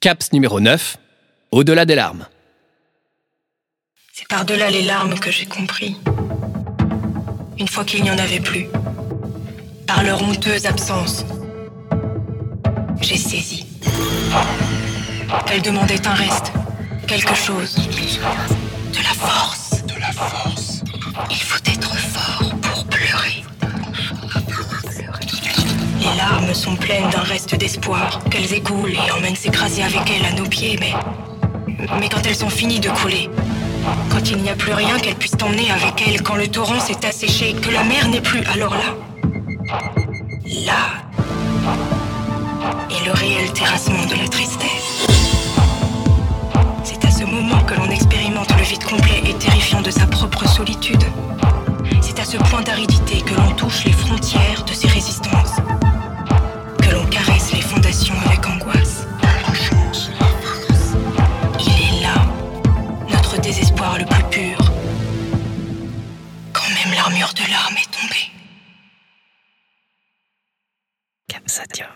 Caps numéro 9, au-delà des larmes. C'est par-delà les larmes que j'ai compris. Une fois qu'il n'y en avait plus. Par leur honteuse absence. J'ai saisi. Qu'elles demandaient un reste. Quelque chose. De la force. De la force. Il faut être fort Les larmes sont pleines d'un reste d'espoir, qu'elles écoulent et emmènent s'écraser avec elles à nos pieds, mais. Mais quand elles sont finies de couler, quand il n'y a plus rien qu'elles puissent emmener avec elles, quand le torrent s'est asséché, que la mer n'est plus, alors là. Là. est le réel terrassement de la tristesse. C'est à ce moment que l'on expérimente le vide complet et terrifiant de sa propre solitude. C'est à ce point d'aridité que l'on touche les frontières de ses résistances. Même l'armure de l'arme est tombée. Capsadia.